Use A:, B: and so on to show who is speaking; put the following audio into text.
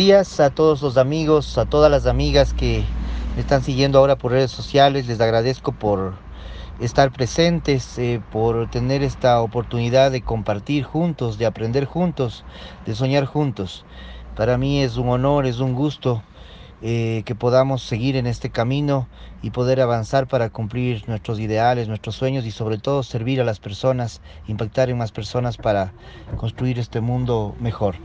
A: días a todos los amigos, a todas las amigas que me están siguiendo ahora por redes sociales. Les agradezco por estar presentes, eh, por tener esta oportunidad de compartir juntos, de aprender juntos, de soñar juntos. Para mí es un honor, es un gusto eh, que podamos seguir en este camino y poder avanzar para cumplir nuestros ideales, nuestros sueños y sobre todo servir a las personas, impactar en más personas para construir este mundo mejor.